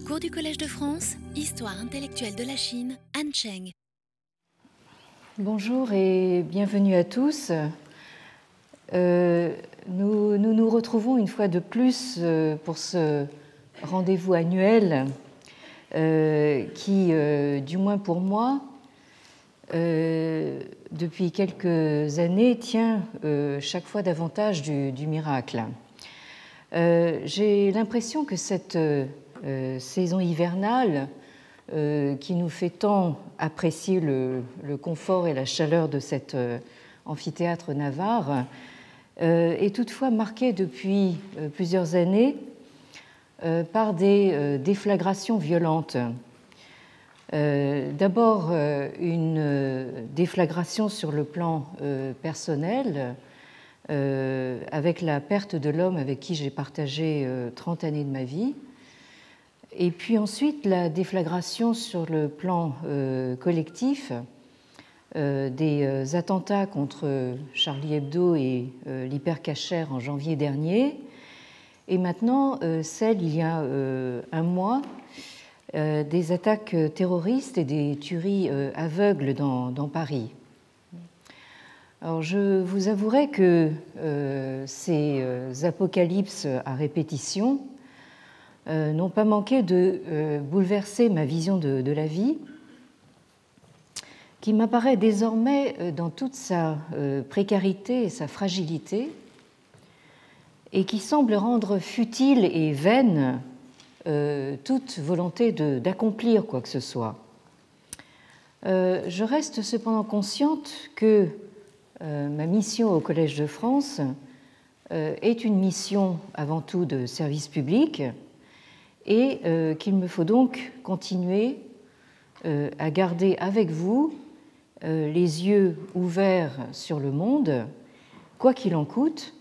Cours du Collège de France, Histoire intellectuelle de la Chine, Han Cheng. Bonjour et bienvenue à tous. Euh, nous, nous, retrouvons une fois de plus euh, pour ce rendez-vous annuel euh, qui, du moins pour moi, depuis quelques années, tient chaque fois davantage du miracle. J'ai l'impression que cette saison hivernale qui nous fait tant apprécier le, confort et la chaleur de cet amphithéâtre navarre euh, est toutefois marquée depuis euh, plusieurs années euh, par des déflagrations violentes. D'abord, une déflagration sur le plan personnel, avec la perte de l'homme avec qui j'ai partagé 30 années de ma vie. Et puis ensuite, la déflagration sur le plan collectif, euh, des euh, attentats contre Charlie Hebdo et euh, l'hypercacher en janvier dernier, et maintenant celle, il y a un mois, des attaques terroristes et des tueries aveugles dans, Paris. Alors je vous avouerai que ces apocalypses à répétition n'ont pas manqué de bouleverser ma vision de la vie qui m'apparaît désormais euh, dans toute sa euh, précarité et sa fragilité, et qui semble rendre futile et vaine euh, toute volonté d'accomplir quoi que ce soit. je reste cependant consciente que ma mission au Collège de France est une mission avant tout de service public et qu'il me faut donc continuer à garder avec vous euh, les yeux ouverts sur le monde, quoi qu'il en coûte,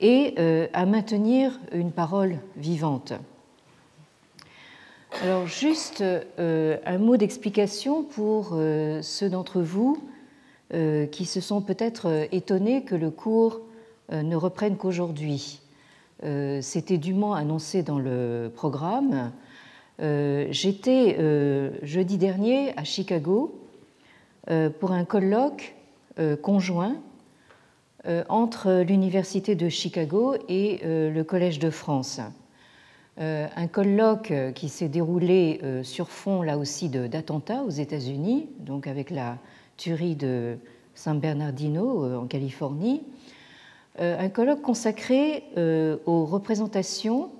et euh, à maintenir une parole vivante. Alors juste euh, un mot d'explication pour ceux d'entre vous qui se sont peut-être étonnés que le cours ne reprenne qu'aujourd'hui. C'était dûment annoncé dans le programme. J'étais jeudi dernier à Chicago euh, pour un colloque euh, conjoint euh, entre l'Université de Chicago et le Collège de France. Un colloque qui s'est déroulé sur fond, là aussi, d'attentats aux États-Unis, donc avec la tuerie de San Bernardino en Californie. Un colloque consacré aux représentations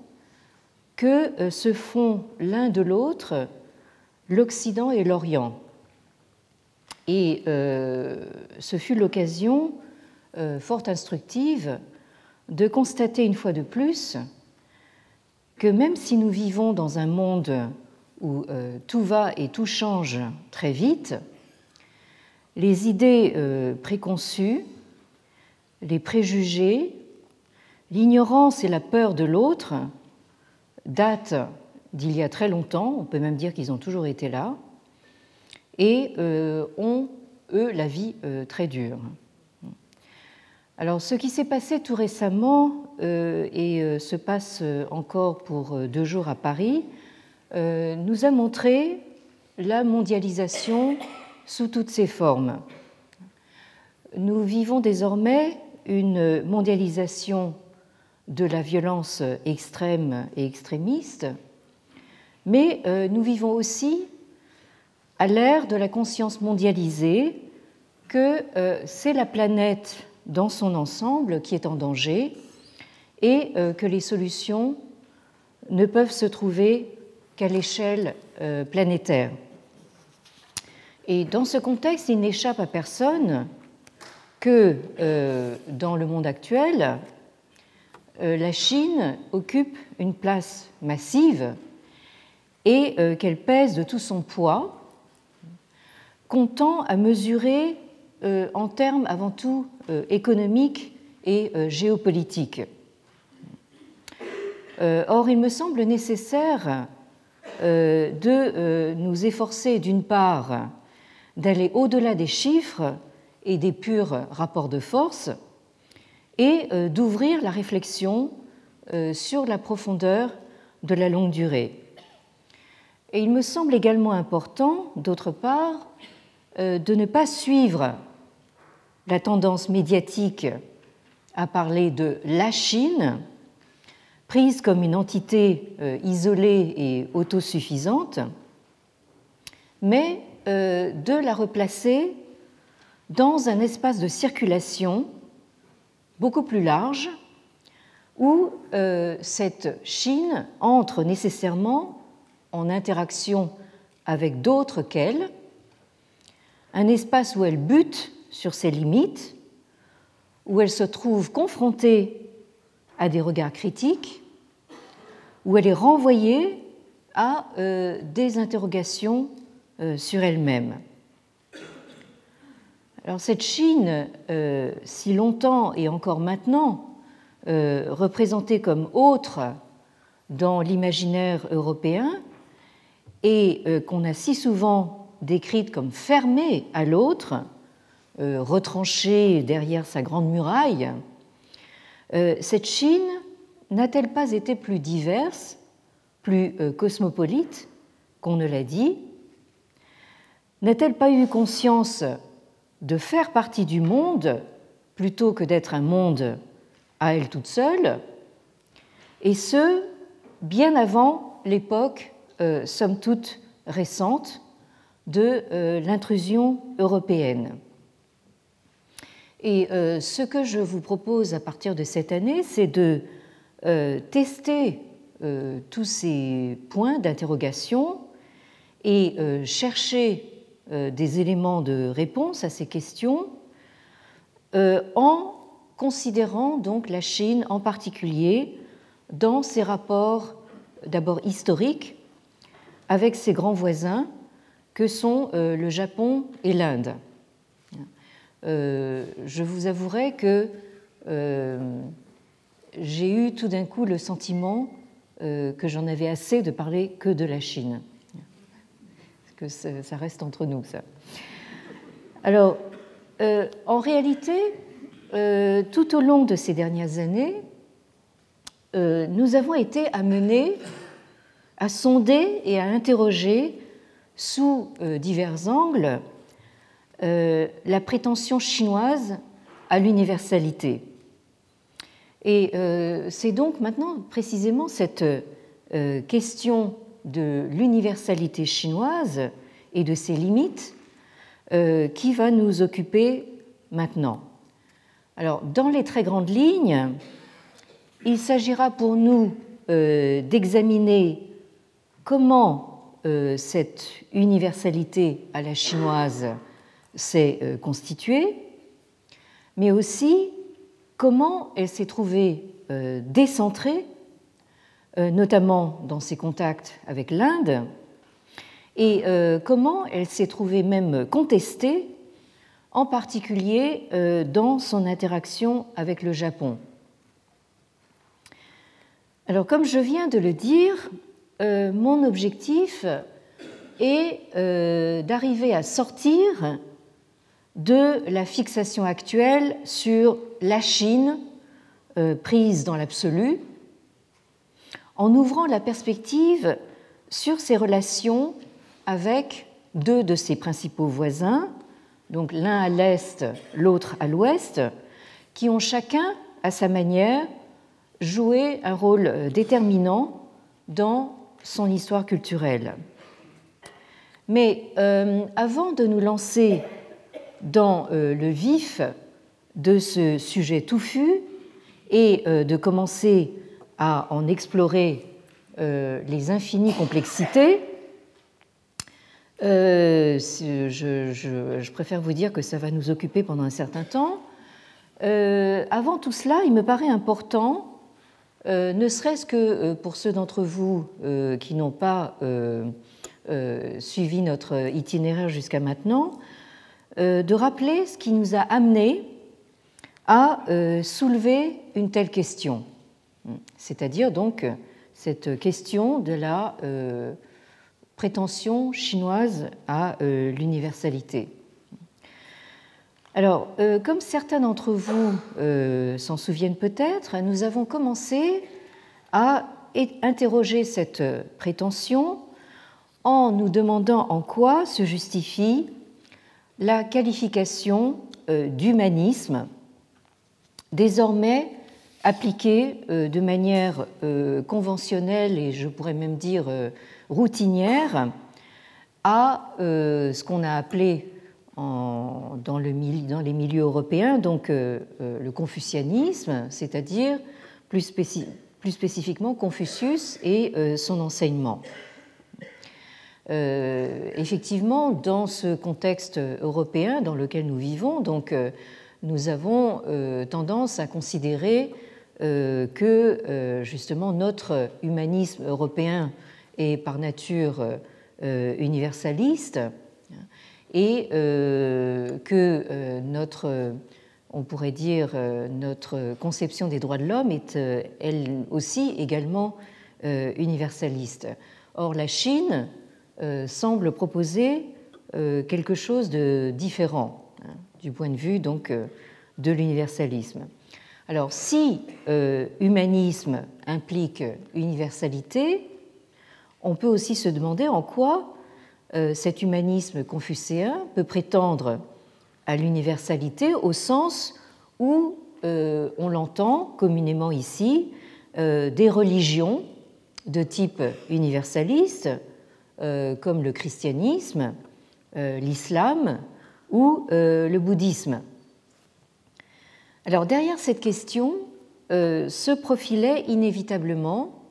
que se font l'un de l'autre l'Occident et l'Orient. Et euh, ce fut l'occasion euh, fort instructive de constater une fois de plus que même si nous vivons dans un monde où euh, tout va et tout change très vite, les idées préconçues, les préjugés, l'ignorance et la peur de l'autre datent d'il y a très longtemps, on peut même dire qu'ils ont toujours été là, et euh, ont, eux, la vie euh, très dure. Alors, ce qui s'est passé tout récemment euh, et se passe encore pour deux jours à Paris nous a montré la mondialisation sous toutes ses formes. Nous vivons désormais une mondialisation de la violence extrême et extrémiste, mais nous vivons aussi à l'ère de la conscience mondialisée que euh, c'est la planète dans son ensemble qui est en danger et euh, que les solutions ne peuvent se trouver qu'à l'échelle euh, planétaire. Et dans ce contexte, il n'échappe à personne que dans le monde actuel, la Chine occupe une place massive et qu'elle pèse de tout son poids comptant à mesurer euh, en termes avant tout euh, économiques et euh, géopolitiques. Or, il me semble nécessaire de nous efforcer d'une part d'aller au-delà des chiffres et des purs rapports de force et d'ouvrir la réflexion sur la profondeur de la longue durée. Et il me semble également important, d'autre part, de ne pas suivre la tendance médiatique à parler de la Chine, prise comme une entité isolée et autosuffisante, mais de la replacer dans un espace de circulation beaucoup plus large où euh, cette Chine entre nécessairement en interaction avec d'autres qu'elle, un espace où elle bute sur ses limites, où elle se trouve confrontée à des regards critiques, où elle est renvoyée à euh, des interrogations euh, sur elle-même. Alors cette Chine, euh, si longtemps et encore maintenant euh, représentée comme autre dans l'imaginaire européen et euh, qu'on a si souvent décrite comme fermée à l'autre, retranchée derrière sa grande muraille, cette Chine n'a-t-elle pas été plus diverse, plus cosmopolite qu'on ne l'a dit? N'a-t-elle pas eu conscience de faire partie du monde plutôt que d'être un monde à elle toute seule, et ce, bien avant l'époque, euh, somme toute récente, de euh, l'intrusion européenne. Et euh, ce que je vous propose à partir de cette année, c'est de tester tous ces points d'interrogation et chercher des éléments de réponse à ces questions euh, en considérant donc la Chine en particulier dans ses rapports d'abord historiques avec ses grands voisins que sont euh, le Japon et l'Inde. Je vous avouerai que j'ai eu tout d'un coup le sentiment que j'en avais assez de parler que de la Chine ça reste entre nous, ça. Alors, euh, en réalité, euh, tout au long de ces dernières années, euh, nous avons été amenés à sonder et à interroger sous divers angles la prétention chinoise à l'universalité. Et c'est donc maintenant précisément cette question de l'universalité chinoise et de ses limites euh, qui va nous occuper maintenant. Alors, dans les très grandes lignes, il s'agira pour nous euh, d'examiner comment euh, cette universalité à la chinoise s'est constituée, mais aussi comment elle s'est trouvée décentrée notamment dans ses contacts avec l'Inde, et euh, comment elle s'est trouvée même contestée, en particulier euh, dans son interaction avec le Japon. Alors, comme je viens de le dire, mon objectif est d'arriver à sortir de la fixation actuelle sur la Chine prise dans l'absolu, en ouvrant la perspective sur ses relations avec deux de ses principaux voisins, donc l'un à l'est, l'autre à l'ouest, qui ont chacun, à sa manière, joué un rôle déterminant dans son histoire culturelle. Mais euh, avant de nous lancer dans euh, le vif de ce sujet touffu et euh, de commencer à en explorer euh, les infinies complexités, euh, je, préfère vous dire que ça va nous occuper pendant un certain temps. Euh, avant tout cela, il me paraît important, ne serait-ce que pour ceux d'entre vous qui n'ont pas suivi notre itinéraire jusqu'à maintenant, de rappeler ce qui nous a amené à soulever une telle question c'est-à-dire donc cette question de la euh, prétention chinoise à euh, l'universalité. Alors, euh, comme certains d'entre vous s'en souviennent peut-être, nous avons commencé à interroger cette prétention en nous demandant en quoi se justifie la qualification d'humanisme désormais appliquée de manière conventionnelle et je pourrais même dire routinière à ce qu'on a appelé dans, le, dans, les milieux européens, donc euh, euh, le confucianisme, c'est-à-dire plus, spécifiquement Confucius et euh, son enseignement. effectivement, dans ce contexte européen dans lequel nous vivons, donc, nous avons tendance à considérer que justement notre humanisme européen est par nature universaliste et euh, que euh, notre, on pourrait dire, euh, notre conception des droits de l'homme est elle aussi également universaliste. Or, la Chine semble proposer quelque chose de différent hein, du point de vue donc de l'universalisme. Alors, si humanisme implique universalité, on peut aussi se demander en quoi euh, cet humanisme confucéen peut prétendre à l'universalité au sens où euh, on l'entend communément ici, euh, des religions de type universaliste, comme le christianisme, l'islam ou le bouddhisme. Alors derrière cette question se profilait inévitablement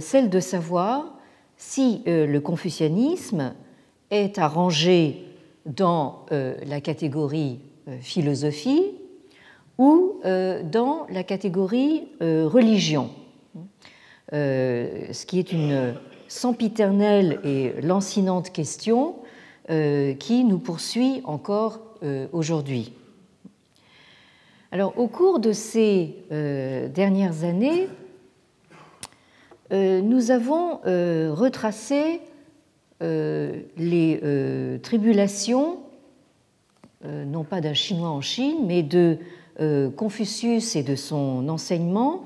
celle de savoir si euh, le confucianisme est à dans euh, la catégorie euh, philosophie ou dans la catégorie religion, ce qui est une sempiternelle et lancinante question qui nous poursuit encore aujourd'hui. Alors, au cours de ces dernières années, euh, nous avons euh, retracé euh, les tribulations, non pas d'un Chinois en Chine, mais de Confucius et de son enseignement,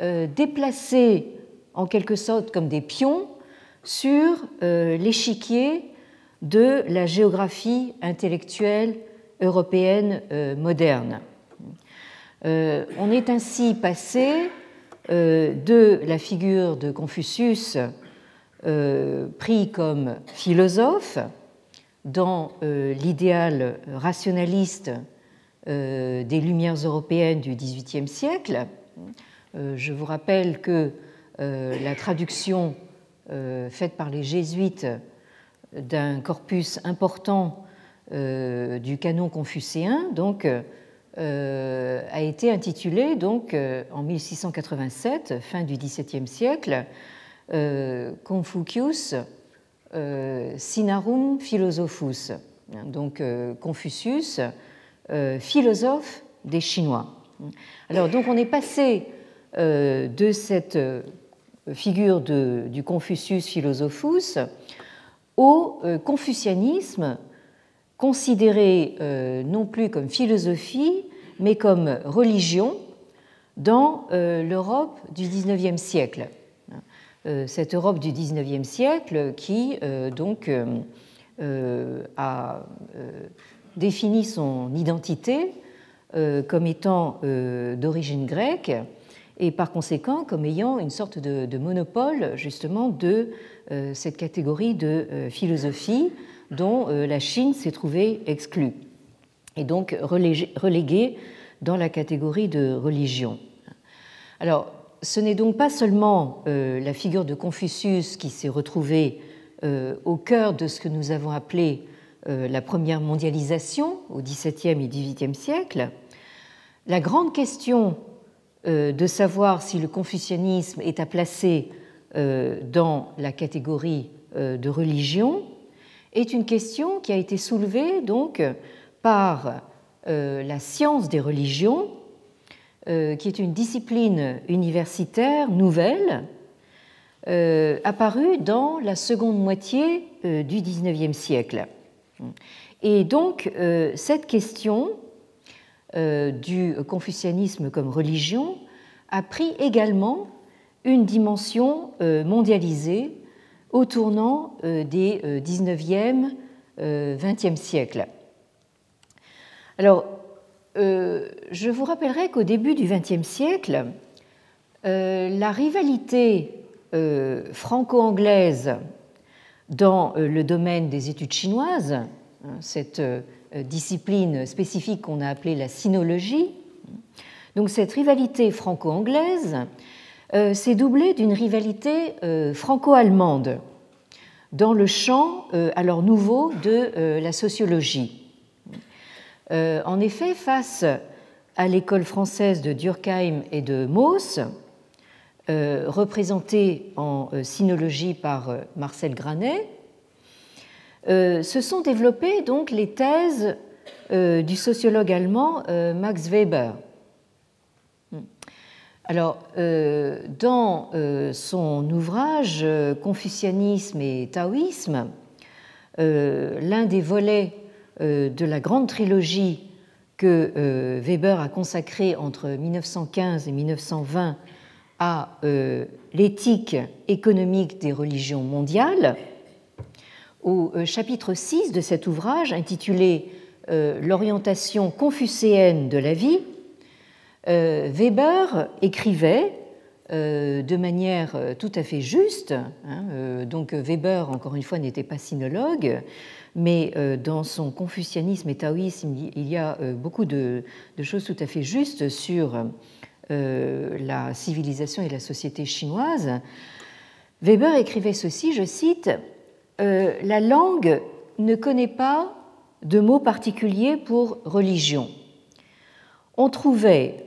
déplacés en quelque sorte comme des pions sur l'échiquier de la géographie intellectuelle européenne moderne. On est ainsi passé euh, de la figure de Confucius euh, pris comme philosophe dans euh, l'idéal rationaliste des Lumières européennes du XVIIIe siècle. Je vous rappelle que la traduction faite par les jésuites d'un corpus important du canon confucéen, donc euh, a été intitulé donc euh, en 1687, fin du XVIIe siècle, euh, Confucius Sinarum Philosophus, donc Confucius, philosophe des Chinois. Alors donc on est passé de cette figure de, du Confucius Philosophus au confucianisme considérée euh, non plus comme philosophie, mais comme religion dans euh, l'Europe du XIXe siècle. Euh, cette Europe du XIXe siècle qui donc a défini son identité comme étant d'origine grecque et par conséquent comme ayant une sorte de, de monopole justement de cette catégorie de philosophie dont euh, la Chine s'est trouvée exclue et donc reléguée dans la catégorie de religion. Alors, ce n'est donc pas seulement euh, la figure de Confucius qui s'est retrouvée euh, au cœur de ce que nous avons appelé la première mondialisation au XVIIe et XVIIIe siècle. La grande question de savoir si le confucianisme est à placer dans la catégorie de religion est une question qui a été soulevée donc par euh, la science des religions, euh, qui est une discipline universitaire nouvelle, euh, apparue dans la seconde moitié du XIXe siècle. Et donc cette question du confucianisme comme religion a pris également une dimension mondialisée au tournant des 19e, 20e siècles. Alors, je vous rappellerai qu'au début du XXe siècle, la rivalité franco-anglaise dans le domaine des études chinoises, hein, cette discipline spécifique qu'on a appelée la sinologie, donc cette rivalité franco-anglaise euh, s'est doublée d'une rivalité euh, franco-allemande dans le champ euh, alors nouveau de la sociologie. En effet, face à l'école française de Durkheim et de Mauss, représentée en sinologie par Marcel Granet, se sont développées donc les thèses du sociologue allemand Max Weber alors, euh, dans euh, son ouvrage euh, Confucianisme et Taoïsme, l'un des volets de la grande trilogie que Weber a consacré entre 1915 et 1920 à l'éthique économique des religions mondiales, au chapitre 6 de cet ouvrage intitulé L'orientation confucéenne de la vie, Weber écrivait euh, de manière euh, tout à fait juste. Hein, donc Weber, encore une fois, n'était pas sinologue, mais dans son confucianisme et taoïsme, il y a beaucoup de, choses tout à fait justes sur la civilisation et la société chinoise. Weber écrivait ceci, je cite, La langue ne connaît pas de mots particuliers pour religion. On trouvait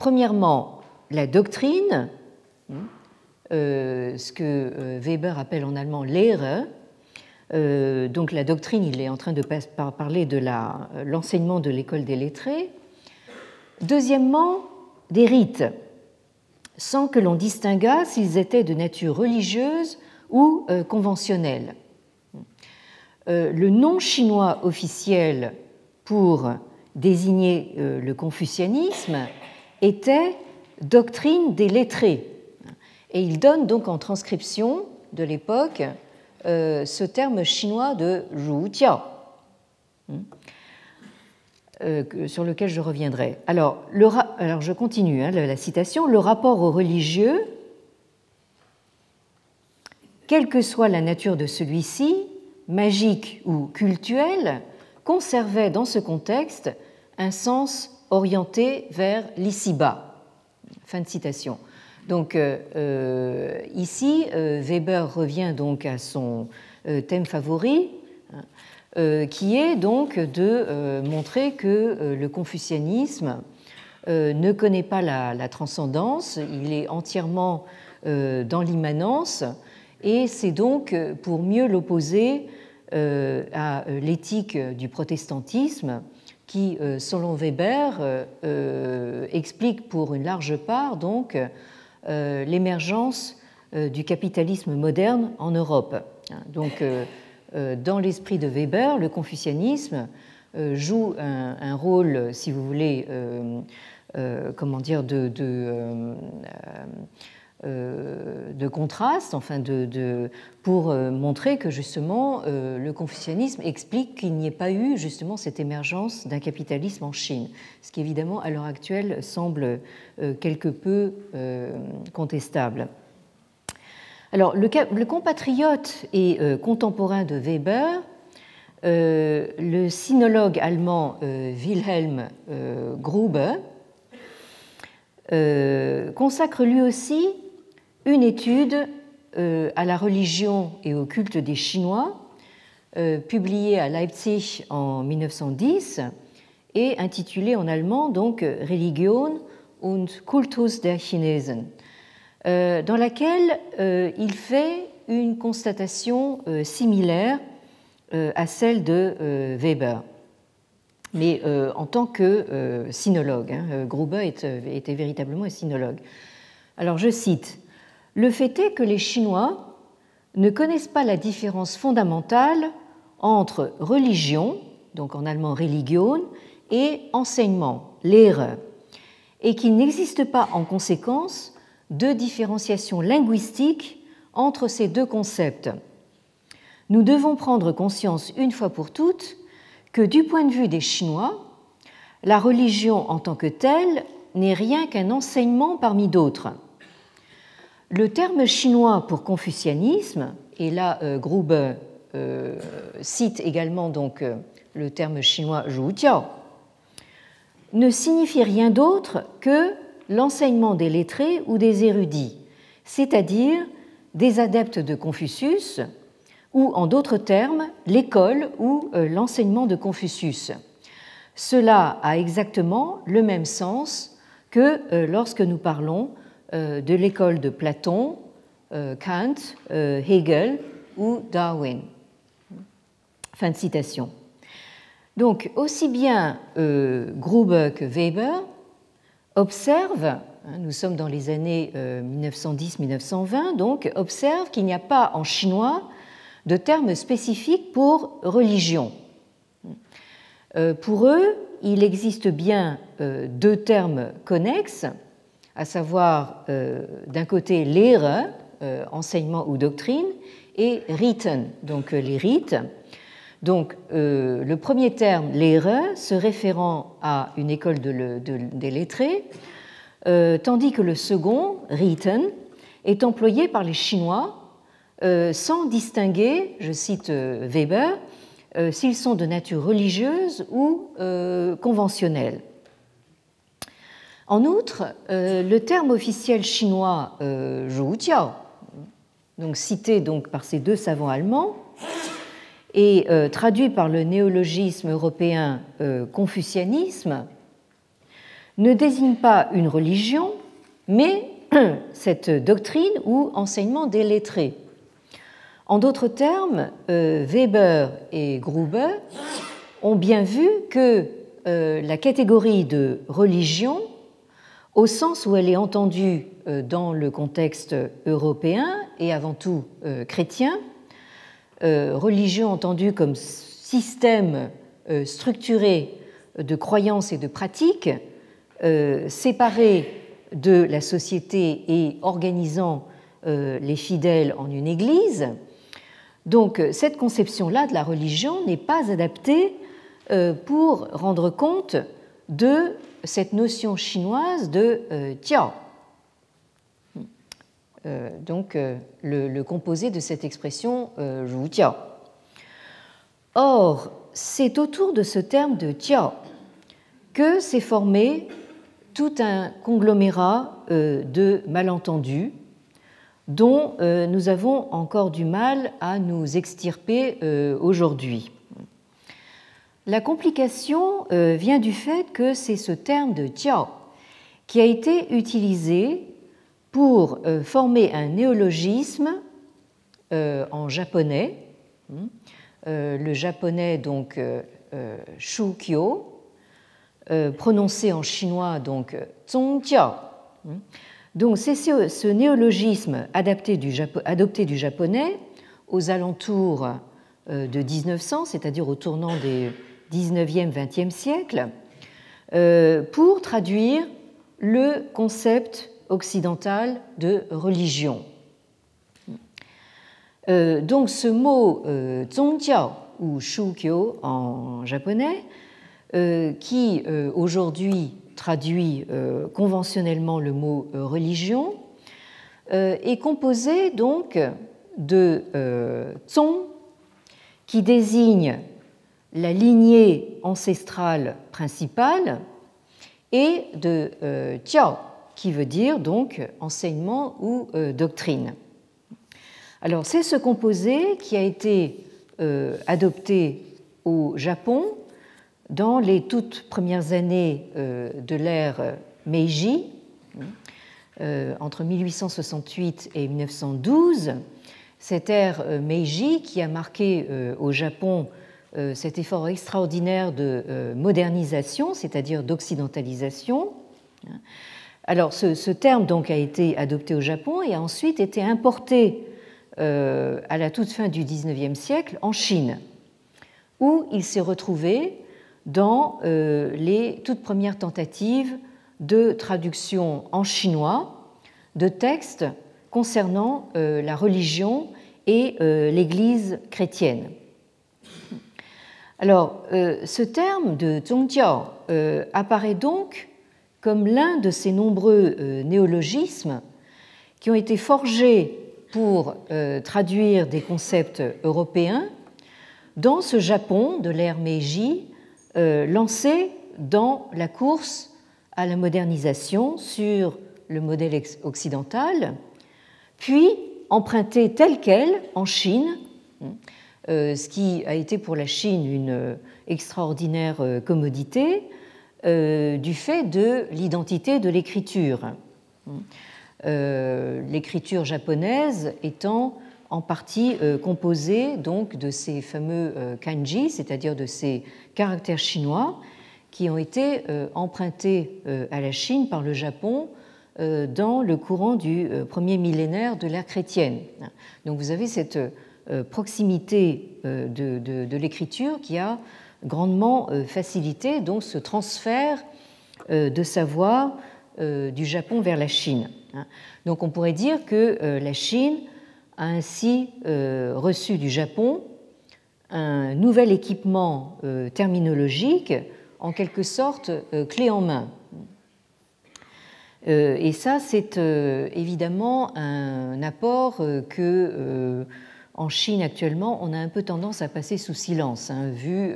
Premièrement, la doctrine, euh, ce que euh, Weber appelle en allemand Lehre. Euh, donc la doctrine, il est en train de parler de l'enseignement de l'école des lettrés. Deuxièmement, des rites, sans que l'on distinguât s'ils étaient de nature religieuse ou conventionnelle. le nom chinois officiel pour désigner le confucianisme était doctrine des lettrés. Et il donne donc en transcription de l'époque euh, ce terme chinois de Jiao, hmm, euh, sur lequel je reviendrai. Alors, je continue hein, la citation. Le rapport au religieux, quelle que soit la nature de celui-ci, magique ou cultuel, conservait dans ce contexte un sens orienté vers l'ici-bas. Fin de citation. Donc euh, euh, ici, euh, Weber revient donc à son thème favori, hein, qui est donc de montrer que le confucianisme ne connaît pas la, la, transcendance, il est entièrement dans l'immanence, et c'est donc pour mieux l'opposer à l'éthique du protestantisme qui, euh, selon Weber, euh, euh, explique pour une large part donc l'émergence du capitalisme moderne en Europe. Donc, dans l'esprit de Weber, le confucianisme joue un, rôle, si vous voulez, comment dire, de, de contraste, enfin de, pour euh, montrer que justement euh, le confucianisme explique qu'il n'y ait pas eu justement cette émergence d'un capitalisme en Chine, ce qui évidemment à l'heure actuelle semble quelque peu contestable. Alors le, le compatriote et contemporain de Weber, le sinologue allemand Wilhelm Gruber, consacre lui aussi une étude euh, à la religion et au culte des Chinois, euh, publiée à Leipzig en 1910 et intitulée en allemand donc Religion und Kultus der Chinesen, euh, dans laquelle il fait une constatation similaire à celle de Weber mais en tant que sinologue. Hein, Gruber était véritablement un sinologue. Alors je cite le fait est que les Chinois ne connaissent pas la différence fondamentale entre religion, donc en allemand Religion, et enseignement, Lehre, et qu'il n'existe pas en conséquence de différenciation linguistique entre ces deux concepts. Nous devons prendre conscience une fois pour toutes que du point de vue des Chinois, la religion en tant que telle n'est rien qu'un enseignement parmi d'autres. Le terme chinois pour confucianisme, et là euh, Gruber euh, cite également donc euh, le terme chinois Zhujiao, ne signifie rien d'autre que l'enseignement des lettrés ou des érudits, c'est-à-dire des adeptes de Confucius, ou en d'autres termes, l'école ou l'enseignement de Confucius. Cela a exactement le même sens que lorsque nous parlons de l'école de Platon, Kant, Hegel ou Darwin. Fin de citation. Donc, aussi bien Gruber que Weber observe, hein, nous sommes dans les années 1910-1920, euh, donc observe qu'il n'y a pas en chinois de terme spécifique pour religion. Euh, pour eux, il existe bien euh, deux termes connexes, à savoir d'un côté lehre, enseignement ou doctrine, et riten, donc les rites. Donc, euh, le premier terme, l'erreur, se référant à une école des lettrés, euh, tandis que le second, Riten, est employé par les Chinois euh, sans distinguer, je cite Weber, s'ils sont de nature religieuse ou conventionnelle. En outre, le terme officiel chinois Zhujiao, donc cité par ces deux savants allemands, et euh, traduit par le néologisme européen euh, confucianisme, ne désigne pas une religion, mais cette doctrine ou enseignement des lettrés. En d'autres termes, euh, Weber et Gruber ont bien vu que la catégorie de religion, au sens où elle est entendue dans le contexte européen et avant tout chrétien, euh, religion entendue comme système euh, structuré de croyances et de pratiques, euh, séparé de la société et organisant les fidèles en une église. Donc cette conception-là de la religion n'est pas adaptée pour rendre compte de cette notion chinoise de tiao, euh, donc euh, le, composé de cette expression euh, Tiao. Or, c'est autour de ce terme de tiao que s'est formé tout un conglomérat de malentendus dont nous avons encore du mal à nous extirper aujourd'hui. La complication vient du fait que c'est ce terme de tiao qui a été utilisé pour euh, former un néologisme euh, en japonais, euh, le japonais donc shukyo, prononcé en chinois donc zongjiao. Hmm. Donc c'est ce néologisme adapté adopté du japonais aux alentours de 1900, c'est-à-dire au tournant des 19e, 20e siècles, pour traduire le concept occidentale de religion. Euh, donc ce mot euh, zongjiao ou shukyo en japonais, euh, qui aujourd'hui traduit conventionnellement le mot religion, est composé donc de zong qui désigne la lignée ancestrale principale et de jiao qui veut dire donc enseignement ou euh, doctrine. Alors c'est ce composé qui a été euh, adopté au Japon dans les toutes premières années euh, de l'ère Meiji, entre 1868 et 1912. Cette ère Meiji qui a marqué au Japon cet effort extraordinaire de modernisation, c'est-à-dire d'occidentalisation, alors ce, terme donc a été adopté au Japon et a ensuite été importé euh, à la toute fin du XIXe siècle en Chine, où il s'est retrouvé dans euh, les toutes premières tentatives de traduction en chinois de textes concernant la religion et l'Église chrétienne. Alors, ce terme de zhongjiao apparaît donc comme l'un de ces nombreux néologismes qui ont été forgés pour traduire des concepts européens dans ce Japon de l'ère Meiji lancé dans la course à la modernisation sur le modèle occidental, puis emprunté tel quel en Chine, euh, ce qui a été pour la Chine une extraordinaire euh, commodité euh, du fait de l'identité de l'écriture. L'écriture japonaise étant en partie composée donc de ces fameux kanji, c'est-à-dire de ces caractères chinois qui ont été euh, empruntés euh, à la Chine par le Japon euh, dans le courant du premier millénaire de l'ère chrétienne. Donc vous avez cette proximité de, l'écriture qui a grandement facilité donc ce transfert de savoir du Japon vers la Chine. Donc on pourrait dire que la Chine a ainsi reçu du Japon un nouvel équipement terminologique en quelque sorte euh, clé en main. Euh, et ça, c'est euh, évidemment un apport que, en Chine actuellement, on a un peu tendance à passer sous silence, hein, vu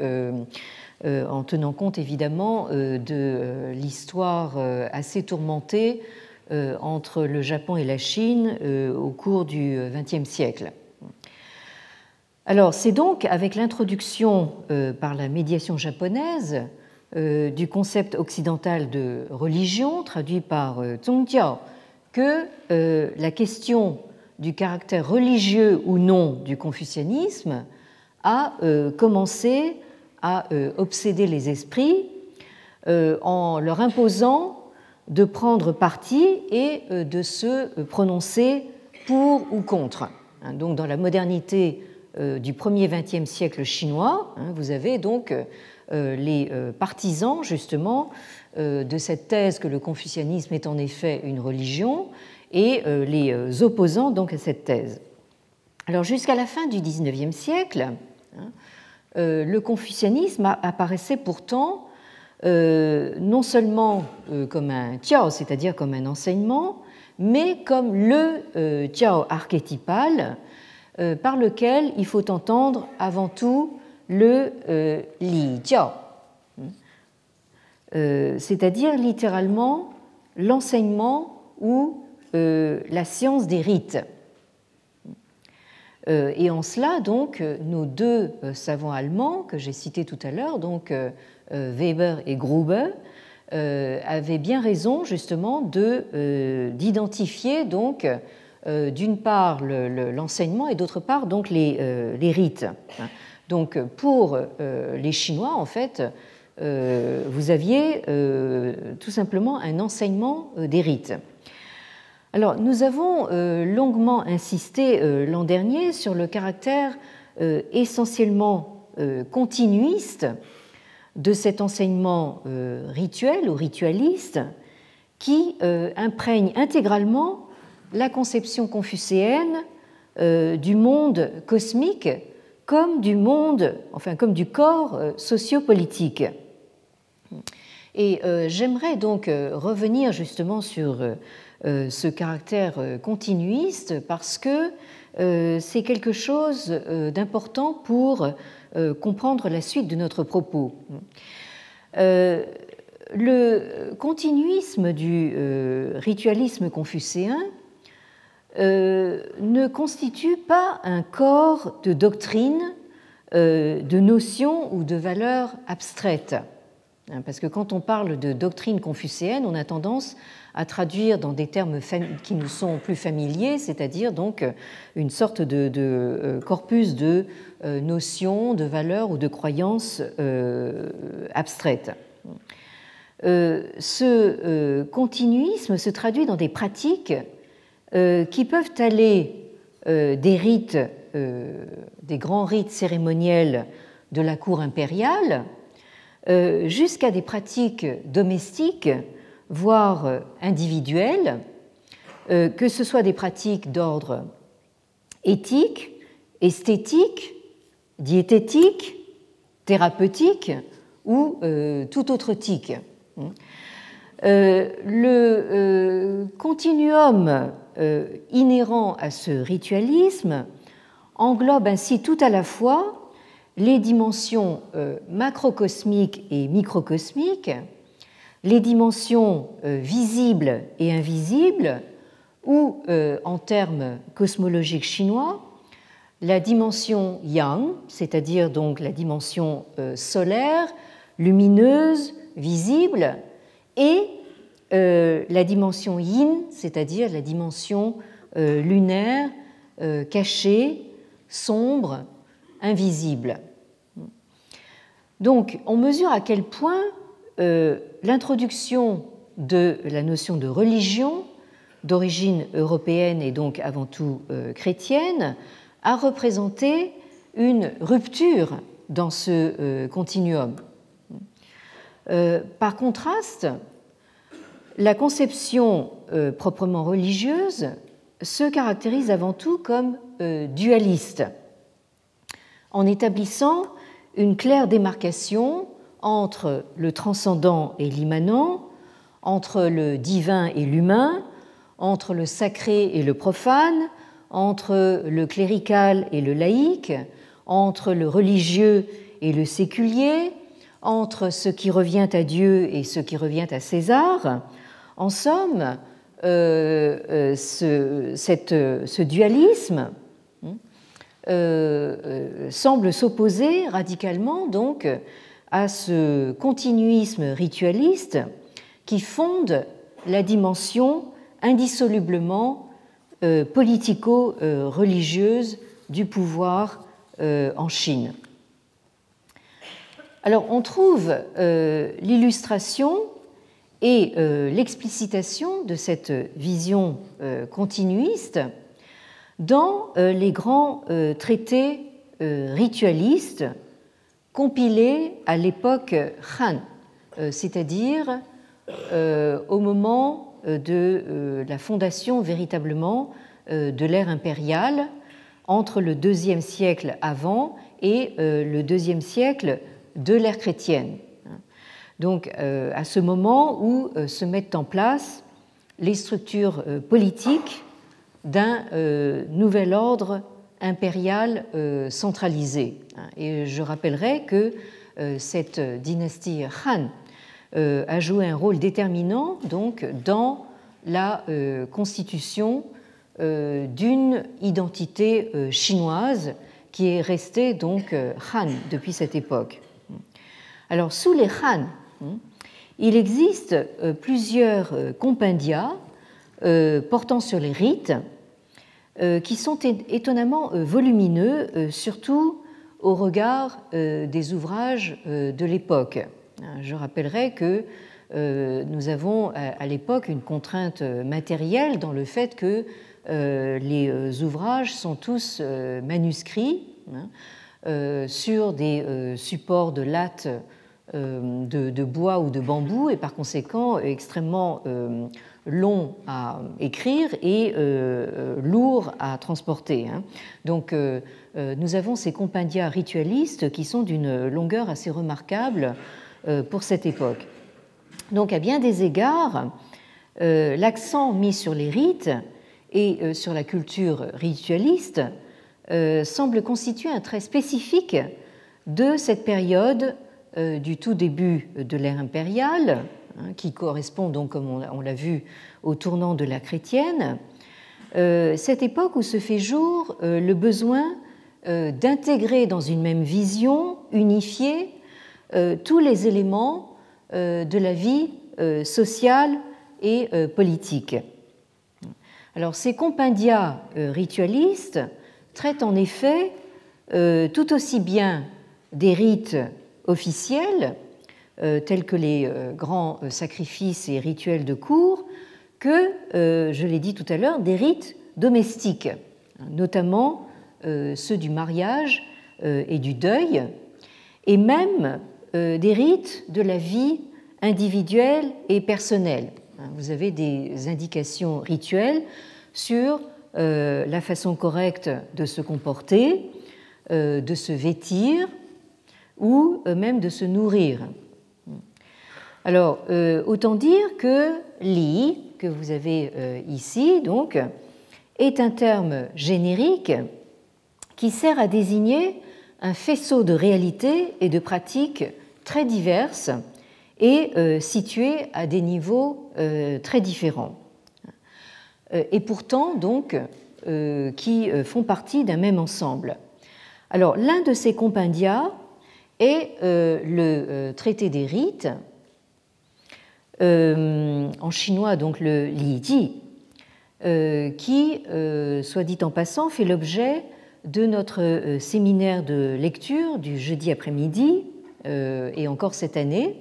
en tenant compte évidemment de l'histoire assez tourmentée entre le Japon et la Chine au cours du XXe siècle. Alors, c'est donc avec l'introduction par la médiation japonaise euh, du concept occidental de religion, traduit par euh, que euh, la question du caractère religieux ou non du confucianisme a commencé à obséder les esprits en leur imposant de prendre parti et de se prononcer pour ou contre. Hein, donc dans la modernité du 1er 20e siècle chinois, hein, vous avez donc euh, les euh, partisans justement euh, de cette thèse que le confucianisme est en effet une religion et les opposants donc à cette thèse. Alors jusqu'à la fin du XIXe siècle, hein, le confucianisme apparaissait pourtant non seulement comme un tiao, c'est-à-dire comme un enseignement, mais comme le tiao archétypal par lequel il faut entendre avant tout le euh, li euh, c'est-à-dire littéralement l'enseignement ou euh, la science des rites. Et en cela, donc, nos deux savants allemands que j'ai cités tout à l'heure, donc Weber et Gruber, avaient bien raison justement de d'identifier donc d'une part l'enseignement et d'autre part donc les, les rites. Donc pour euh, les Chinois, en fait, euh, vous aviez euh, tout simplement un enseignement des rites. Alors nous avons longuement insisté l'an dernier sur le caractère essentiellement continuiste de cet enseignement rituel ou ritualiste qui imprègne intégralement la conception confucéenne du monde cosmique comme du monde, enfin comme du corps euh, sociopolitique. Et euh, j'aimerais donc euh, revenir justement sur ce caractère continuiste parce que c'est quelque chose d'important pour comprendre la suite de notre propos. Le continuisme du ritualisme confucéen euh, ne constitue pas un corps de doctrine, euh, de notions ou de valeurs abstraites. Hein, parce que quand on parle de doctrine confucéenne, on a tendance à traduire dans des termes qui nous sont plus familiers, c'est-à-dire donc une sorte de, euh, corpus de notions, de valeurs ou de croyances abstraites. ce continuisme se traduit dans des pratiques euh, qui peuvent aller euh, des rites, euh, des grands rites cérémoniels de la cour impériale, jusqu'à des pratiques domestiques, voire individuelles, que ce soit des pratiques d'ordre éthique, esthétique, diététique, thérapeutique ou tout autre tique. le continuum inhérent à ce ritualisme englobe ainsi tout à la fois les dimensions euh, macrocosmiques et microcosmiques, les dimensions euh, visibles et invisibles, ou euh, en termes cosmologiques chinois, la dimension yang, c'est-à-dire donc la dimension solaire, lumineuse, visible, et la dimension yin, c'est-à-dire la dimension lunaire, cachée, sombre, invisible. Donc on mesure à quel point euh, l'introduction de la notion de religion, d'origine européenne et donc avant tout euh, chrétienne, a représenté une rupture dans ce euh, continuum. par contraste, la conception proprement religieuse se caractérise avant tout comme dualiste en établissant une claire démarcation entre le transcendant et l'immanent, entre le divin et l'humain, entre le sacré et le profane, entre le clérical et le laïque, entre le religieux et le séculier, entre ce qui revient à Dieu et ce qui revient à César. En somme, euh, euh, ce, dualisme euh, euh, semble s'opposer radicalement donc à ce continuisme ritualiste qui fonde la dimension indissolublement euh, politico-religieuse du pouvoir en Chine. Alors on trouve l'illustration et l'explicitation de cette vision continuiste dans euh, les grands euh, traités euh, ritualistes compilés à l'époque Han, c'est-à-dire au moment de la fondation véritablement de l'ère impériale entre le deuxième siècle avant et le deuxième siècle de l'ère chrétienne. Donc à ce moment où se mettent en place les structures politiques d'un euh, nouvel ordre impérial euh, centralisé. Et je rappellerai que euh, cette dynastie Han a joué un rôle déterminant donc dans la constitution d'une identité chinoise qui est restée donc Han depuis cette époque. Alors sous les Han, hein, il existe plusieurs compendia portant sur les rites euh, qui sont étonnamment euh, volumineux, euh, surtout au regard des ouvrages de l'époque. Je rappellerai que nous avons à l'époque une contrainte matérielle dans le fait que les ouvrages sont tous manuscrits hein, sur des supports de latte de, bois ou de bambou et par conséquent extrêmement long à écrire et euh, euh, lourd à transporter. Hein. Donc euh, nous avons ces compendia ritualistes qui sont d'une longueur assez remarquable pour cette époque. Donc à bien des égards, l'accent mis sur les rites et sur la culture ritualiste semble constituer un trait spécifique de cette période du tout début de l'ère impériale, qui correspond donc, comme on l'a vu, au tournant de la chrétienne, euh, cette époque où se fait jour euh, le besoin euh, d'intégrer dans une même vision unifiée tous les éléments de la vie sociale et politique. Alors ces compendia ritualistes traitent en effet tout aussi bien des rites officiels tels que les euh, grands euh, sacrifices et rituels de cour, que, je l'ai dit tout à l'heure, des rites domestiques, notamment ceux du mariage et du deuil, et même des rites de la vie individuelle et personnelle. Vous avez des indications rituelles sur la façon correcte de se comporter, de se vêtir ou même de se nourrir. Alors, autant dire que li, que vous avez ici, donc, est un terme générique qui sert à désigner un faisceau de réalités et de pratiques très diverses et euh, situées à des niveaux euh, très différents. Euh, et pourtant, donc, qui font partie d'un même ensemble. Alors, l'un de ces compendia est le traité des rites, en chinois donc le Li Ji, qui, soit dit en passant, fait l'objet de notre euh, séminaire de lecture du jeudi après-midi euh, et encore cette année.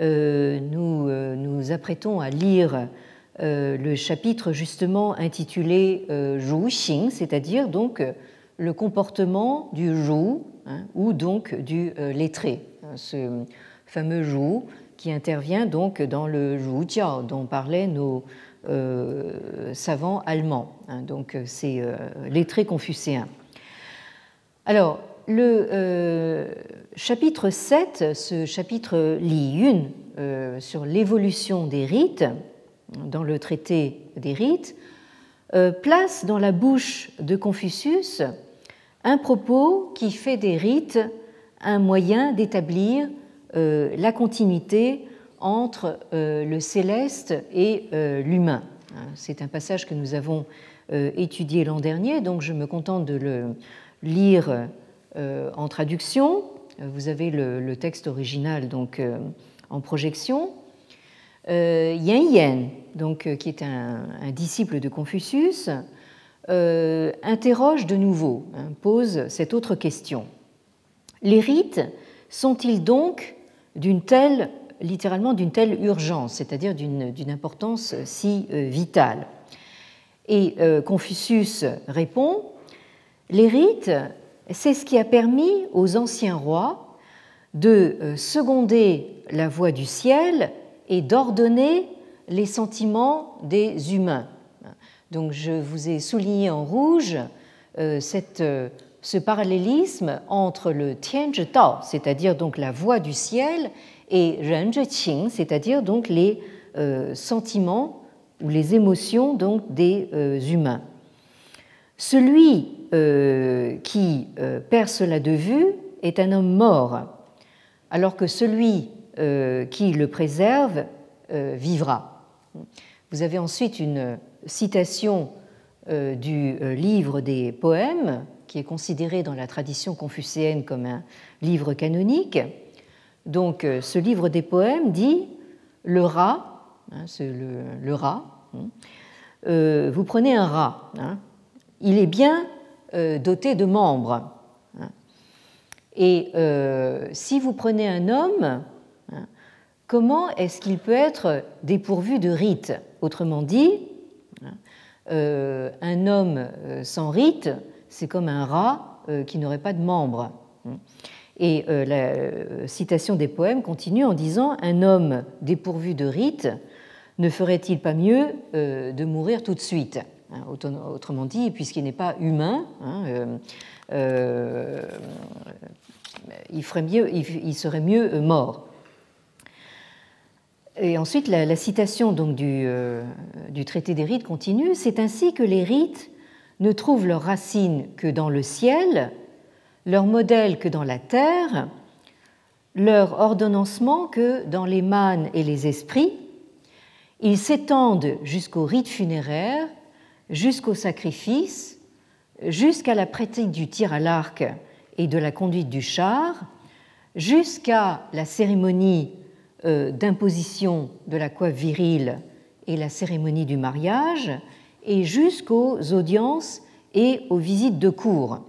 Euh, nous nous apprêtons à lire le chapitre justement intitulé Zhu Xing, c'est-à-dire donc le comportement du Zhu hein, ou donc du lettré, hein, ce fameux Zhu qui intervient donc dans le Zhu Jiao dont parlaient nos savants allemands. Hein, donc c'est lettré confucéen. Alors, le euh, chapitre 7, ce chapitre Li Yun euh, sur l'évolution des rites, dans le traité des rites, euh, place dans la bouche de Confucius un propos qui fait des rites un moyen d'établir la continuité entre le céleste et l'humain. C'est un passage que nous avons étudié l'an dernier, donc je me contente de le lire euh, en traduction. Vous avez le, texte original donc euh, en projection. Euh, Yan Yan, donc, qui est un, disciple de Confucius, interroge de nouveau, hein, pose cette autre question. Les rites sont-ils donc d'une telle, littéralement d'une telle urgence, c'est-à-dire d'une importance si vitale? Et Confucius répond les rites, c'est ce qui a permis aux anciens rois de euh, seconder la voix du ciel et d'ordonner les sentiments des humains. Donc je vous ai souligné en rouge euh, euh, ce parallélisme entre le Tianzhi Dao, c'est-à-dire donc la voix du ciel, et Renzhi Qing, c'est-à-dire donc les sentiments ou les émotions donc des humains. Celui euh, qui euh, perd cela de vue est un homme mort, alors que celui euh, qui le préserve vivra. Vous avez ensuite une citation du livre des poèmes, est considéré dans la tradition confucéenne comme un livre canonique. Donc ce livre des poèmes dit le rat, hein, c'est le, rat, hein, vous prenez un rat, hein, il est bien euh, doté de membres. Et euh, si vous prenez un homme, comment est-ce qu'il peut être dépourvu de rite Autrement dit, euh, un homme sans rite, c'est comme un rat qui n'aurait pas de membres. Et la citation des poèmes continue en disant Un homme dépourvu de rite ne ferait-il pas mieux de mourir tout de suite? Hein, autrement dit, puisqu'il n'est pas humain, hein, euh, euh, il, serait mieux mort. Et ensuite, la, citation donc du, euh, du traité des rites continue. C'est ainsi que les rites ne trouvent leurs racines que dans le ciel, leur modèle que dans la terre, leur ordonnancement que dans les mânes et les esprits. Ils s'étendent jusqu'au rite funéraire jusqu'au sacrifice, jusqu'à la pratique du tir à l'arc et de la conduite du char, jusqu'à la cérémonie euh, d'imposition de la coiffe virile et la cérémonie du mariage, et jusqu'aux audiences et aux visites de cour.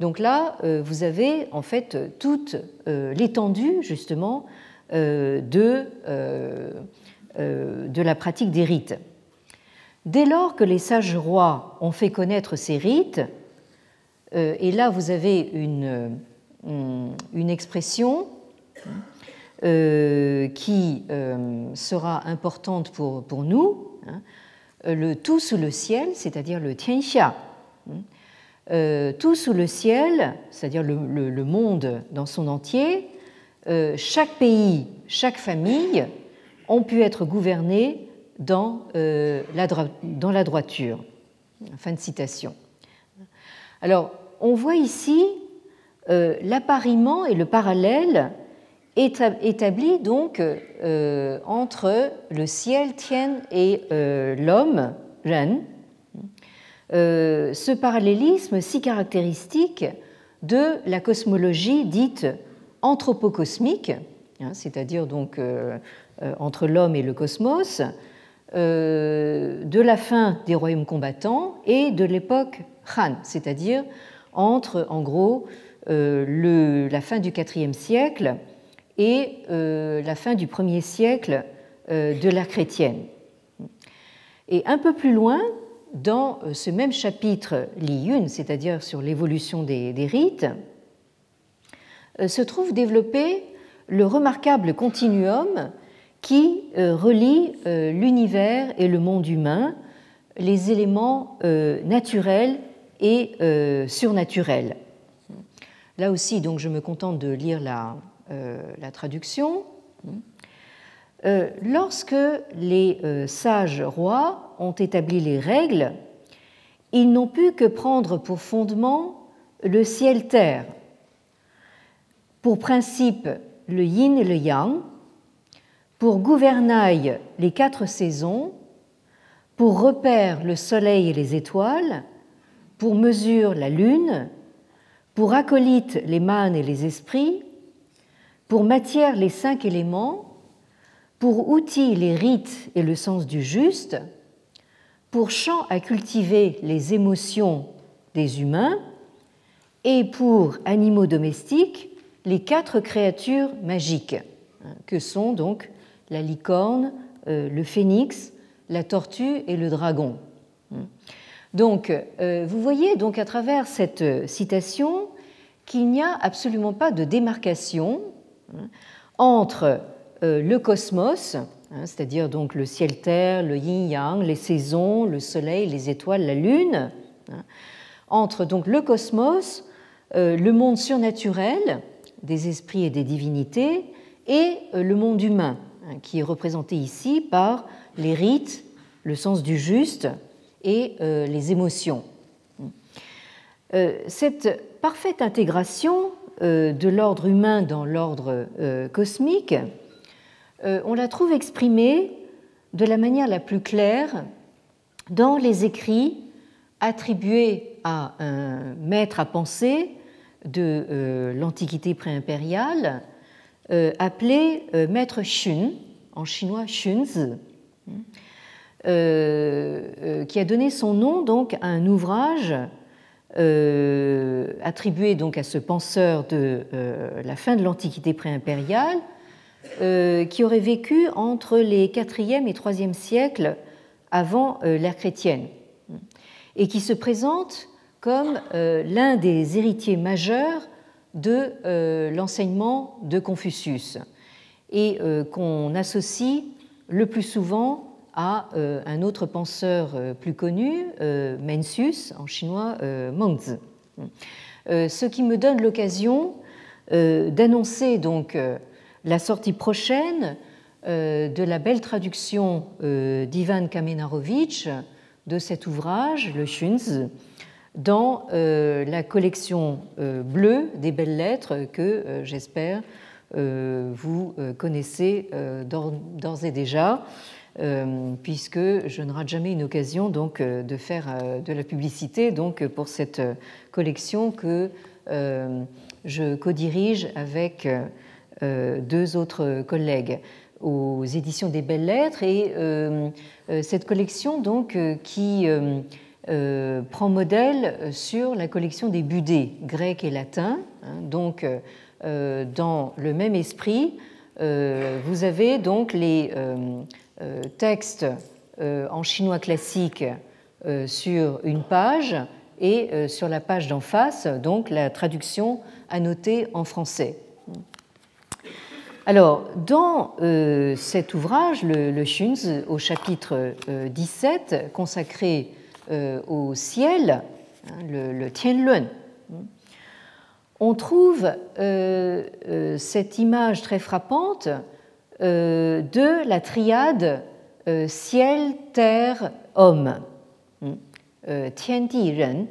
Donc là, euh, vous avez en fait toute euh, l'étendue justement de, de la pratique des rites. Dès lors que les sages rois ont fait connaître ces rites, euh, et là vous avez une, euh, une expression qui sera importante pour, pour nous, hein, le tout sous le ciel, c'est-à-dire le Tianxia. Hein. tout sous le ciel, c'est-à-dire le, monde dans son entier, chaque pays, chaque famille ont pu être gouvernés dans, la, dans la droiture. Fin de citation. Alors, on voit ici euh, l'appariement et le parallèle établi donc euh, entre le ciel Tien et euh, l'homme Ren. ce parallélisme si caractéristique de la cosmologie dite anthropocosmique, hein, c'est-à-dire donc entre l'homme et le cosmos, de la fin des royaumes combattants et de l'époque Han, c'est-à-dire entre en gros euh, la fin du IVe siècle et euh, la fin du 1er siècle euh, de l'ère chrétienne. Et un peu plus loin, dans ce même chapitre Li Yun, c'est-à-dire sur l'évolution des, des, rites, se trouve développé le remarquable continuum qui relie l'univers et le monde humain, les éléments naturels et surnaturels. Là aussi, donc, je me contente de lire la, euh, traduction. Euh, lorsque les euh, sages rois ont établi les règles, ils n'ont pu que prendre pour fondement le ciel-terre, pour principe le yin et le yang, pour gouvernail les quatre saisons, pour repère le soleil et les étoiles, pour mesure la lune, pour acolyte les mânes et les esprits, pour matière les cinq éléments, pour outil les rites et le sens du juste, pour champ à cultiver les émotions des humains, et pour animaux domestiques les quatre créatures magiques, hein, que sont donc la licorne, euh, le phénix, la tortue et le dragon. Donc, euh, vous voyez donc à travers cette euh, citation qu'il n'y a absolument pas de démarcation hein, entre euh, le cosmos, hein, c'est-à-dire donc le ciel-terre, le yin-yang, les saisons, le soleil, les étoiles, la lune, hein, entre donc le cosmos, le monde surnaturel des esprits et des divinités, et le monde humain, qui est représenté ici par les rites, le sens du juste, et euh, les émotions. Euh, cette parfaite intégration euh, de l'ordre humain dans l'ordre cosmique, on la trouve exprimée de la manière la plus claire dans les écrits attribués à un maître à penser de l'Antiquité préimpériale, appelé maître Xun, en chinois euh, euh, qui a donné son nom donc à un ouvrage euh, attribué donc à ce penseur de la fin de l'Antiquité préimpériale, qui aurait vécu entre les 4e et 3e siècles avant l'ère chrétienne, et qui se présente comme l'un des héritiers majeurs de l'enseignement de Confucius, et qu'on associe le plus souvent à euh, un autre penseur euh, plus connu, euh, Mencius, en chinois Mengzi. Ce qui me donne l'occasion d'annoncer donc la sortie prochaine de la belle traduction d'Ivan Kamenarovitch de cet ouvrage, le Shunz, dans la collection bleue des belles lettres que j'espère vous connaissez d'ores et déjà. Euh, puisque je ne rate jamais une occasion donc euh, de faire euh, de la publicité donc pour cette collection que je co-dirige avec deux autres collègues aux éditions des Belles Lettres et cette collection donc qui prend modèle sur la collection des Budets grecs et latins. Hein. donc dans le même esprit, vous avez donc les texte euh, en chinois classique euh, sur une page et sur la page d'en face, donc la traduction annotée en français. Alors, dans cet ouvrage, le, le Shunz, au chapitre 17, consacré au ciel, hein, le, le Tianlun, on trouve cette image très frappante de la triade ciel, terre, homme. Tian Di Ren.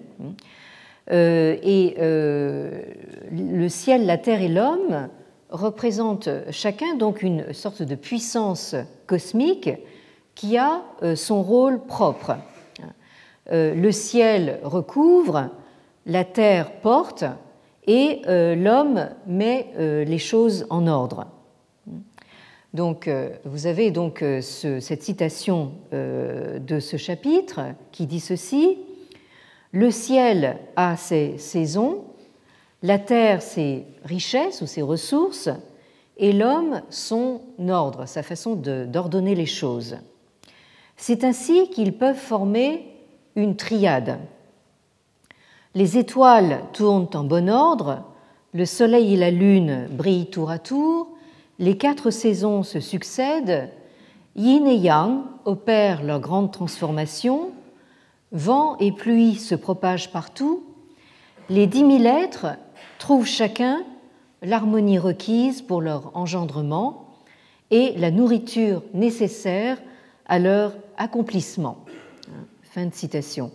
Et le ciel, la terre et l'homme représentent chacun donc une sorte de puissance cosmique qui a euh, son rôle propre. Euh, le ciel recouvre, la terre porte et euh, l'homme met les choses en ordre. Donc, vous avez donc cette citation de ce chapitre qui dit ceci Le ciel a ses saisons, la terre ses richesses ou ses ressources, et l'homme son ordre, sa façon d'ordonner les choses. C'est ainsi qu'ils peuvent former une triade. Les étoiles tournent en bon ordre, le soleil et la lune brillent tour à tour, les quatre saisons se succèdent, yin et yang opèrent leur grande transformation, vent et pluie se propagent partout, les dix mille êtres trouvent chacun l'harmonie requise pour leur engendrement et la nourriture nécessaire à leur accomplissement. Fin de citation.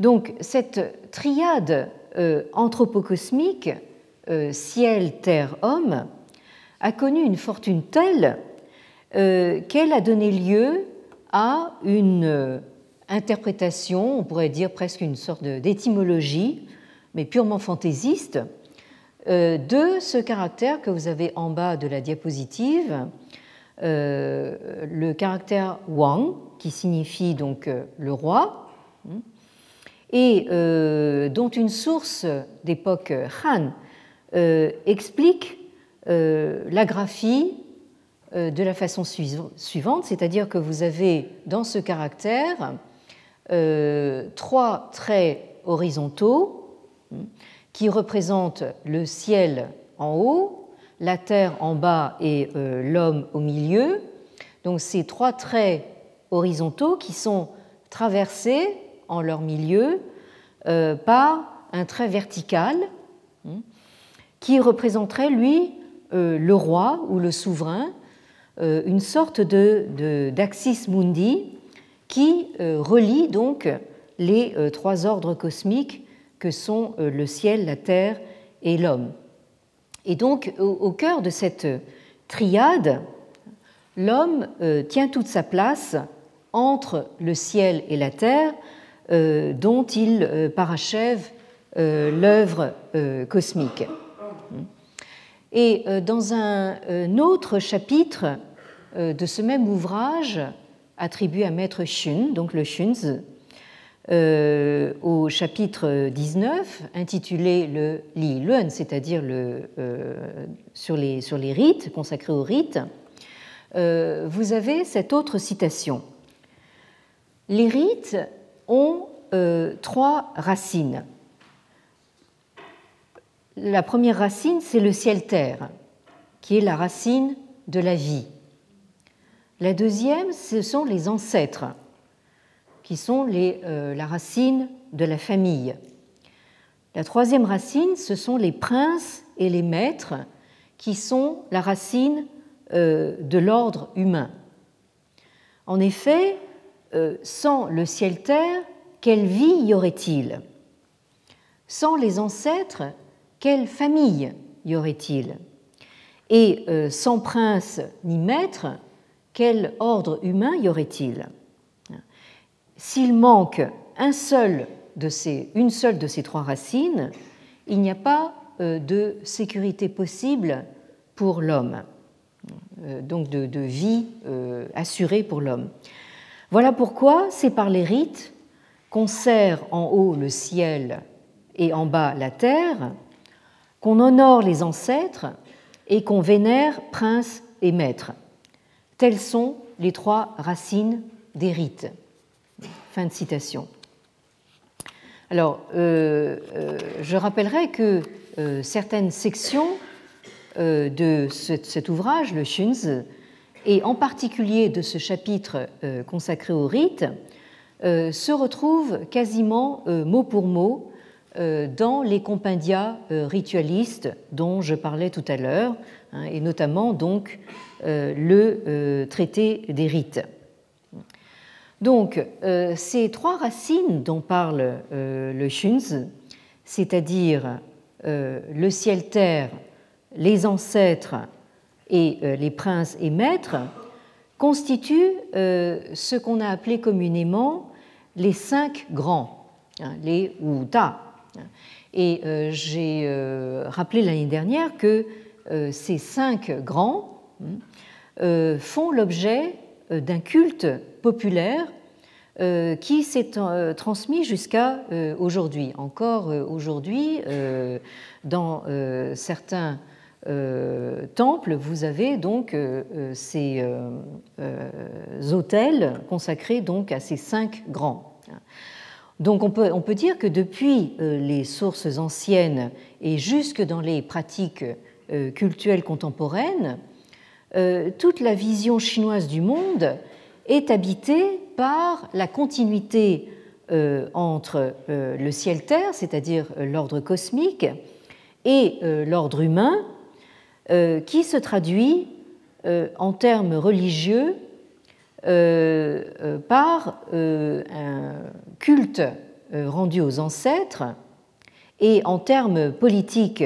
Donc cette triade euh, anthropocosmique, euh, ciel, terre, homme, a connu une fortune telle euh, qu'elle a donné lieu à une interprétation, on pourrait dire presque une sorte d'étymologie mais purement fantaisiste, euh, de ce caractère que vous avez en bas de la diapositive, euh, le caractère Wang, qui signifie donc euh, le roi, hein, et dont une source d'époque Han explique la graphie de la façon suivante, c'est-à-dire que vous avez dans ce caractère trois traits horizontaux qui représente le ciel en haut, la terre en bas et euh, l'homme au milieu. Donc ces trois traits horizontaux qui sont traversés en leur milieu euh, par un trait vertical hein, qui représenterait, lui, euh, le roi ou le souverain, une sorte d'axis mundi qui relie donc les trois ordres cosmiques que sont euh, le ciel, la terre et l'homme. Et donc, au cœur de cette triade, l'homme euh, tient toute sa place entre le ciel et la terre, euh, dont il parachève l'œuvre cosmique. Et dans un autre chapitre de ce même ouvrage, attribué à Maître Shun, donc le Shunzi, euh, au chapitre 19, intitulé le Li Lun, c'est-à-dire le, euh, sur, les, sur les rites, consacrés aux rites, euh, vous avez cette autre citation. Les rites ont trois racines. La première racine, c'est le ciel-terre, qui est la racine de la vie. La deuxième, ce sont les ancêtres qui sont euh, la racine de la famille. La troisième racine, ce sont les princes et les maîtres, qui sont la racine euh, de l'ordre humain. En effet, euh, sans le ciel-terre, quelle vie y aurait-il? Sans les ancêtres, quelle famille y aurait-il? Et sans prince ni maître, quel ordre humain y aurait-il? S'il manque un seul de ces, une seule de ces trois racines, il n'y a pas euh, de sécurité possible pour l'homme, euh, donc de, vie euh, assurée pour l'homme. Voilà pourquoi c'est par les rites qu'on sert en haut le ciel et en bas la terre, qu'on honore les ancêtres et qu'on vénère princes et maîtres. Telles sont les trois racines des rites. Fin de citation. Alors, euh, euh, je rappellerai que euh, certaines sections de cet ouvrage, le Shunz, et en particulier de ce chapitre consacré au rite, se retrouve quasiment mot pour mot dans les compendia ritualistes dont je parlais tout à l'heure, hein, et notamment donc le traité des rites. Donc, ces trois racines dont parle le Shunz, c'est-à-dire euh, le ciel-terre, les ancêtres et euh, les princes et maîtres, constituent euh, ce qu'on a appelé communément les cinq grands, hein, les Wuta. Et j'ai rappelé l'année dernière que ces cinq grands hein, font l'objet d'un culte populaire euh, qui s'est euh, transmis jusqu'à euh, aujourd'hui. Encore aujourd'hui, dans certains temples, vous avez donc ces hôtels consacrés donc à ces cinq grands. Donc on peut, dire que depuis les sources anciennes et jusque dans les pratiques cultuelles contemporaines, toute la vision chinoise du monde est habitée par la continuité euh, entre euh, le ciel-terre, c'est-à-dire euh, l'ordre cosmique, et l'ordre humain, qui se traduit en termes religieux par un culte rendu aux ancêtres et en termes politiques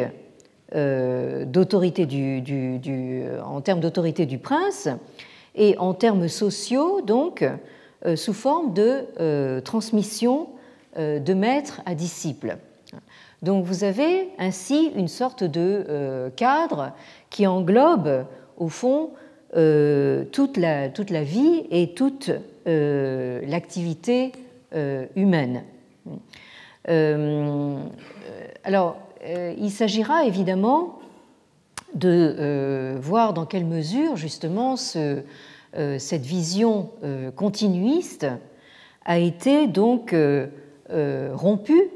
d'autorité du, en termes d'autorité du prince et en termes sociaux donc euh, sous forme de euh, transmission euh, de maître à disciple. Donc vous avez ainsi une sorte de cadre qui englobe au fond toute la, toute la vie et toute l'activité humaine. Alors, il s'agira évidemment de voir dans quelle mesure justement ce, euh, cette vision euh, continuiste a été donc euh, rompue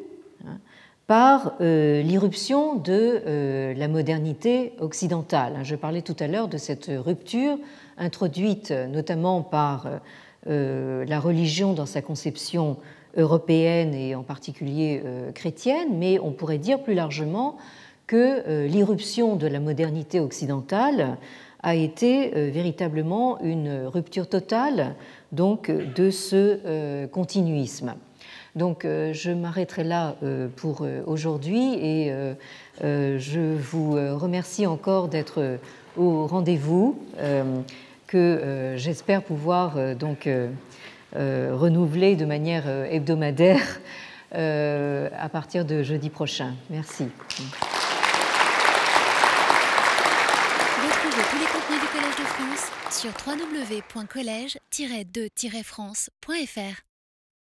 hein, par l'irruption de la modernité occidentale. Je parlais tout à l'heure de cette rupture introduite notamment par la religion dans sa conception européenne et en particulier chrétienne, mais on pourrait dire plus largement que l'irruption de la modernité occidentale a été euh, véritablement une rupture totale donc, de ce euh, continuisme. Donc je m'arrêterai là euh, pour aujourd'hui et je vous remercie encore d'être au rendez-vous que j'espère pouvoir donc renouveler de manière hebdomadaire à partir de jeudi prochain. Merci. sur www.colège-2-france.fr.